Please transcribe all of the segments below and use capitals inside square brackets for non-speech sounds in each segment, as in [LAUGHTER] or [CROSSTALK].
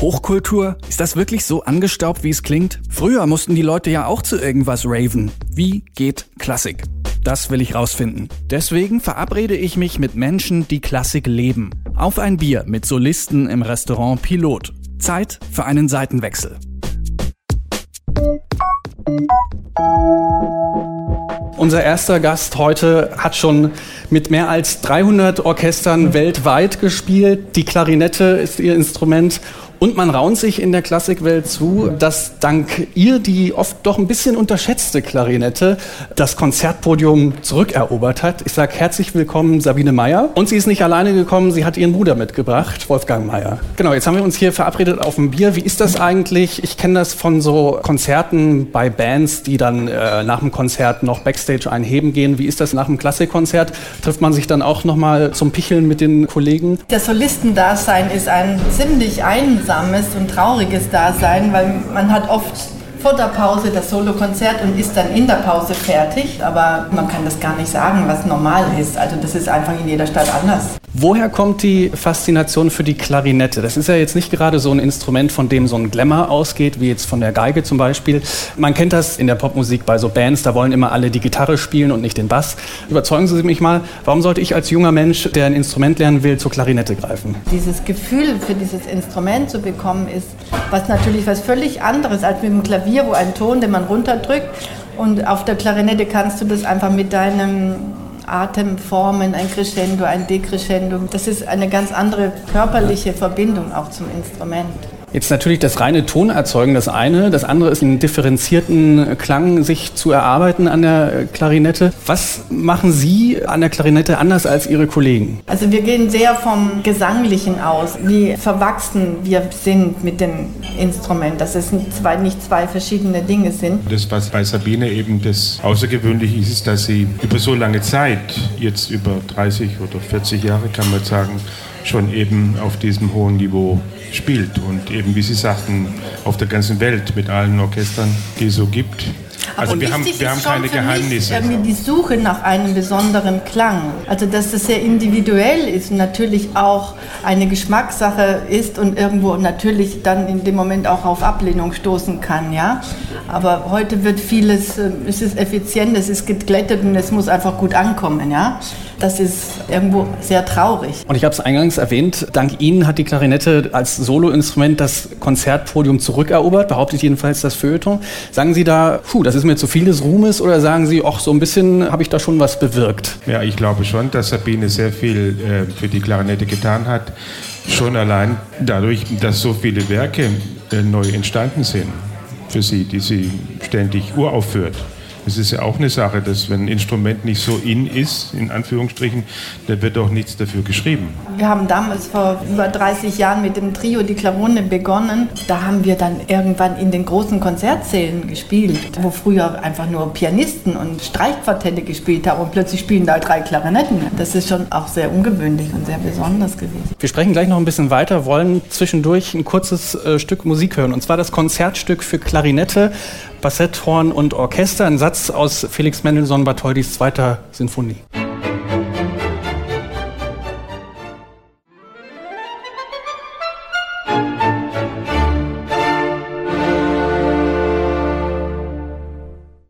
Hochkultur? Ist das wirklich so angestaubt, wie es klingt? Früher mussten die Leute ja auch zu irgendwas raven. Wie geht Klassik? Das will ich rausfinden. Deswegen verabrede ich mich mit Menschen, die Klassik leben. Auf ein Bier mit Solisten im Restaurant Pilot. Zeit für einen Seitenwechsel. Unser erster Gast heute hat schon mit mehr als 300 Orchestern weltweit gespielt. Die Klarinette ist ihr Instrument und man raunt sich in der Klassikwelt zu, dass dank ihr die oft doch ein bisschen unterschätzte Klarinette das Konzertpodium zurückerobert hat. Ich sage herzlich willkommen Sabine Meyer. Und sie ist nicht alleine gekommen, sie hat ihren Bruder mitgebracht, Wolfgang Meyer. Genau, jetzt haben wir uns hier verabredet auf ein Bier. Wie ist das eigentlich? Ich kenne das von so Konzerten bei Bands, die dann äh, nach dem Konzert noch Backstage einheben gehen. Wie ist das nach dem Klassikkonzert? Trifft man sich dann auch nochmal zum Picheln mit den Kollegen? Das Solistendasein ist ein ziemlich einsam einsames und trauriges Dasein, weil man hat oft vor der Pause das Solokonzert und ist dann in der Pause fertig. Aber man kann das gar nicht sagen, was normal ist. Also das ist einfach in jeder Stadt anders. Woher kommt die Faszination für die Klarinette? Das ist ja jetzt nicht gerade so ein Instrument, von dem so ein Glamour ausgeht, wie jetzt von der Geige zum Beispiel. Man kennt das in der Popmusik bei so Bands, da wollen immer alle die Gitarre spielen und nicht den Bass. Überzeugen Sie mich mal, warum sollte ich als junger Mensch, der ein Instrument lernen will, zur Klarinette greifen? Dieses Gefühl für dieses Instrument zu bekommen, ist was natürlich was völlig anderes als mit dem Klavier, wo ein Ton, den man runterdrückt. Und auf der Klarinette kannst du das einfach mit deinem Atemformen, ein Crescendo, ein Decrescendo. Das ist eine ganz andere körperliche Verbindung auch zum Instrument. Jetzt natürlich das reine Tonerzeugen das eine, das andere ist einen differenzierten Klang sich zu erarbeiten an der Klarinette. Was machen Sie an der Klarinette anders als Ihre Kollegen? Also wir gehen sehr vom Gesanglichen aus, wie verwachsen wir sind mit dem Instrument, dass es nicht zwei, nicht zwei verschiedene Dinge sind. Das, was bei Sabine eben das Außergewöhnliche ist, ist, dass sie über so lange Zeit, jetzt über 30 oder 40 Jahre kann man sagen, schon eben auf diesem hohen Niveau spielt und eben, wie Sie sagten, auf der ganzen Welt mit allen Orchestern, die es so gibt. Also wir haben, wir haben keine Geheimnisse. Irgendwie die Suche nach einem besonderen Klang. Also dass das sehr individuell ist und natürlich auch eine Geschmackssache ist und irgendwo natürlich dann in dem Moment auch auf Ablehnung stoßen kann, ja. Aber heute wird vieles, äh, es ist effizient, es ist geglättet und es muss einfach gut ankommen, ja. Das ist irgendwo sehr traurig. Und ich habe es eingangs erwähnt, dank Ihnen hat die Klarinette als Soloinstrument das Konzertpodium zurückerobert, behauptet jedenfalls das Feuilleton. Sagen Sie da, puh, das ist mir zu viel des Ruhmes oder sagen Sie, ach, so ein bisschen habe ich da schon was bewirkt? Ja, ich glaube schon, dass Sabine sehr viel äh, für die Klarinette getan hat. Schon allein dadurch, dass so viele Werke äh, neu entstanden sind für sie, die sie ständig uraufführt. Es ist ja auch eine Sache, dass wenn ein Instrument nicht so in ist, in Anführungsstrichen, dann wird auch nichts dafür geschrieben. Wir haben damals vor über 30 Jahren mit dem Trio Die Klavone begonnen. Da haben wir dann irgendwann in den großen Konzertsälen gespielt, wo früher einfach nur Pianisten und Streichquartette gespielt haben und plötzlich spielen da drei Klarinetten. Das ist schon auch sehr ungewöhnlich und sehr besonders gewesen. Wir sprechen gleich noch ein bisschen weiter, wollen zwischendurch ein kurzes äh, Stück Musik hören und zwar das Konzertstück für Klarinette Bassetthorn und Orchester. Ein Satz aus Felix Mendelssohn Bartholdys zweiter Sinfonie.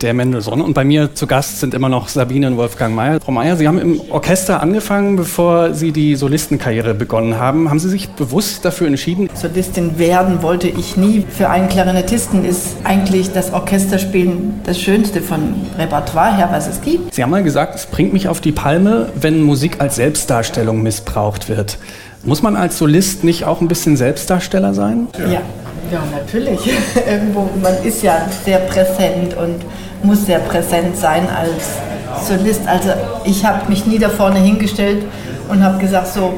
Der Mendelssohn. Und bei mir zu Gast sind immer noch Sabine und Wolfgang Mayer. Frau Mayer, Sie haben im Orchester angefangen, bevor Sie die Solistenkarriere begonnen haben. Haben Sie sich bewusst dafür entschieden? Solistin werden wollte ich nie. Für einen Klarinettisten ist eigentlich das Orchesterspielen das Schönste von Repertoire her, was es gibt. Sie haben mal gesagt, es bringt mich auf die Palme, wenn Musik als Selbstdarstellung missbraucht wird. Muss man als Solist nicht auch ein bisschen Selbstdarsteller sein? Ja. Ja, natürlich. [LAUGHS] Irgendwo, man ist ja sehr präsent und muss sehr präsent sein als Solist. Also ich habe mich nie da vorne hingestellt und habe gesagt, so,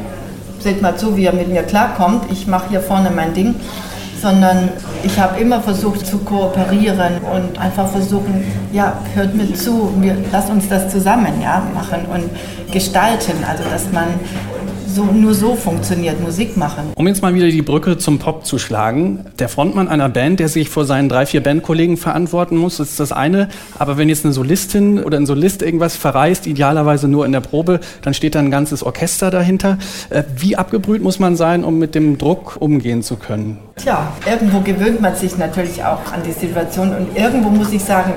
seht mal zu, wie er mit mir klarkommt. Ich mache hier vorne mein Ding. sondern ich habe immer versucht zu kooperieren und einfach versuchen, ja, hört mir zu, wir, lasst uns das zusammen ja, machen und gestalten, also dass man so, nur so funktioniert Musik machen. Um jetzt mal wieder die Brücke zum Pop zu schlagen. Der Frontmann einer Band, der sich vor seinen drei, vier Bandkollegen verantworten muss, ist das eine. Aber wenn jetzt eine Solistin oder ein Solist irgendwas verreist, idealerweise nur in der Probe, dann steht da ein ganzes Orchester dahinter. Äh, wie abgebrüht muss man sein, um mit dem Druck umgehen zu können? Tja, irgendwo gewöhnt man sich natürlich auch an die Situation und irgendwo muss ich sagen,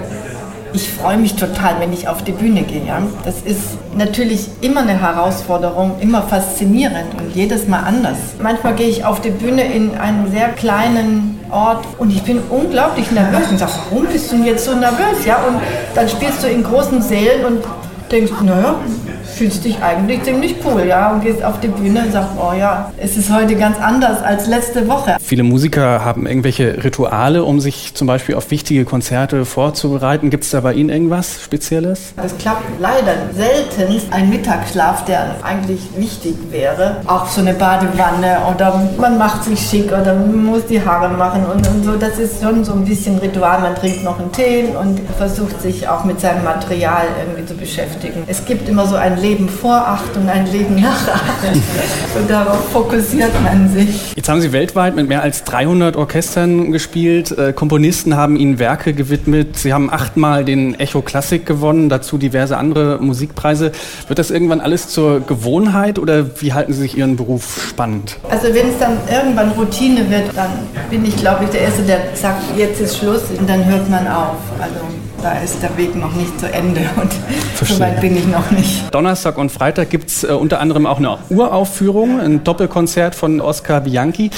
ich freue mich total, wenn ich auf die Bühne gehe. Ja? Das ist natürlich immer eine Herausforderung, immer faszinierend und jedes Mal anders. Manchmal gehe ich auf die Bühne in einen sehr kleinen Ort und ich bin unglaublich nervös und sage, warum bist du denn jetzt so nervös? Ja? Und dann spielst du in großen Sälen und denkst, naja, fühlst dich eigentlich ziemlich cool, ja, und gehst auf die Bühne und sagst, oh ja, es ist heute ganz anders als letzte Woche. Viele Musiker haben irgendwelche Rituale, um sich zum Beispiel auf wichtige Konzerte vorzubereiten. Gibt es da bei Ihnen irgendwas Spezielles? Es klappt leider selten. Ein Mittagsschlaf, der eigentlich wichtig wäre. Auch so eine Badewanne oder man macht sich schick oder man muss die Haare machen und, und so. Das ist schon so ein bisschen Ritual. Man trinkt noch einen Tee und versucht sich auch mit seinem Material irgendwie zu beschäftigen. Es gibt immer so ein Leben vor acht und ein Leben nach acht. und darauf fokussiert man sich. Jetzt haben Sie weltweit mit mehr als 300 Orchestern gespielt. Äh, Komponisten haben Ihnen Werke gewidmet. Sie haben achtmal den Echo Classic gewonnen, dazu diverse andere Musikpreise. Wird das irgendwann alles zur Gewohnheit oder wie halten Sie sich Ihren Beruf spannend? Also wenn es dann irgendwann Routine wird, dann bin ich, glaube ich, der Erste, der sagt, jetzt ist Schluss und dann hört man auf. Also da ist der Weg noch nicht zu Ende [LAUGHS] und so weit bin ich noch nicht. Donnerstag und Freitag gibt es äh, unter anderem auch eine Uraufführung, ein Doppelkonzert von Oscar Bianchi.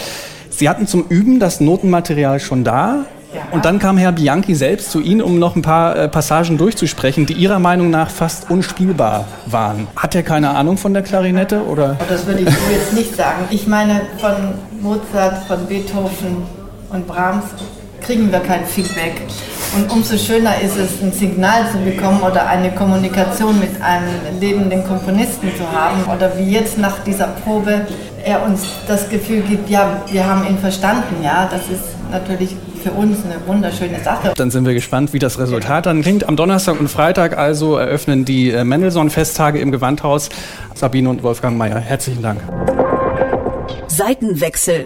Sie hatten zum Üben das Notenmaterial schon da. Ja. Und dann kam Herr Bianchi selbst zu Ihnen, um noch ein paar äh, Passagen durchzusprechen, die Ihrer Meinung nach fast unspielbar waren. Hat er keine Ahnung von der Klarinette? Oder? Oh, das würde ich so jetzt nicht sagen. Ich meine, von Mozart, von Beethoven und Brahms kriegen wir kein Feedback. Und umso schöner ist es, ein Signal zu bekommen oder eine Kommunikation mit einem lebenden Komponisten zu haben. Oder wie jetzt nach dieser Probe er uns das Gefühl gibt, ja, wir haben ihn verstanden. Ja, das ist natürlich für uns eine wunderschöne Sache. Dann sind wir gespannt, wie das Resultat dann klingt. Am Donnerstag und Freitag also eröffnen die äh, Mendelssohn-Festtage im Gewandhaus. Sabine und Wolfgang Mayer, herzlichen Dank. Seitenwechsel.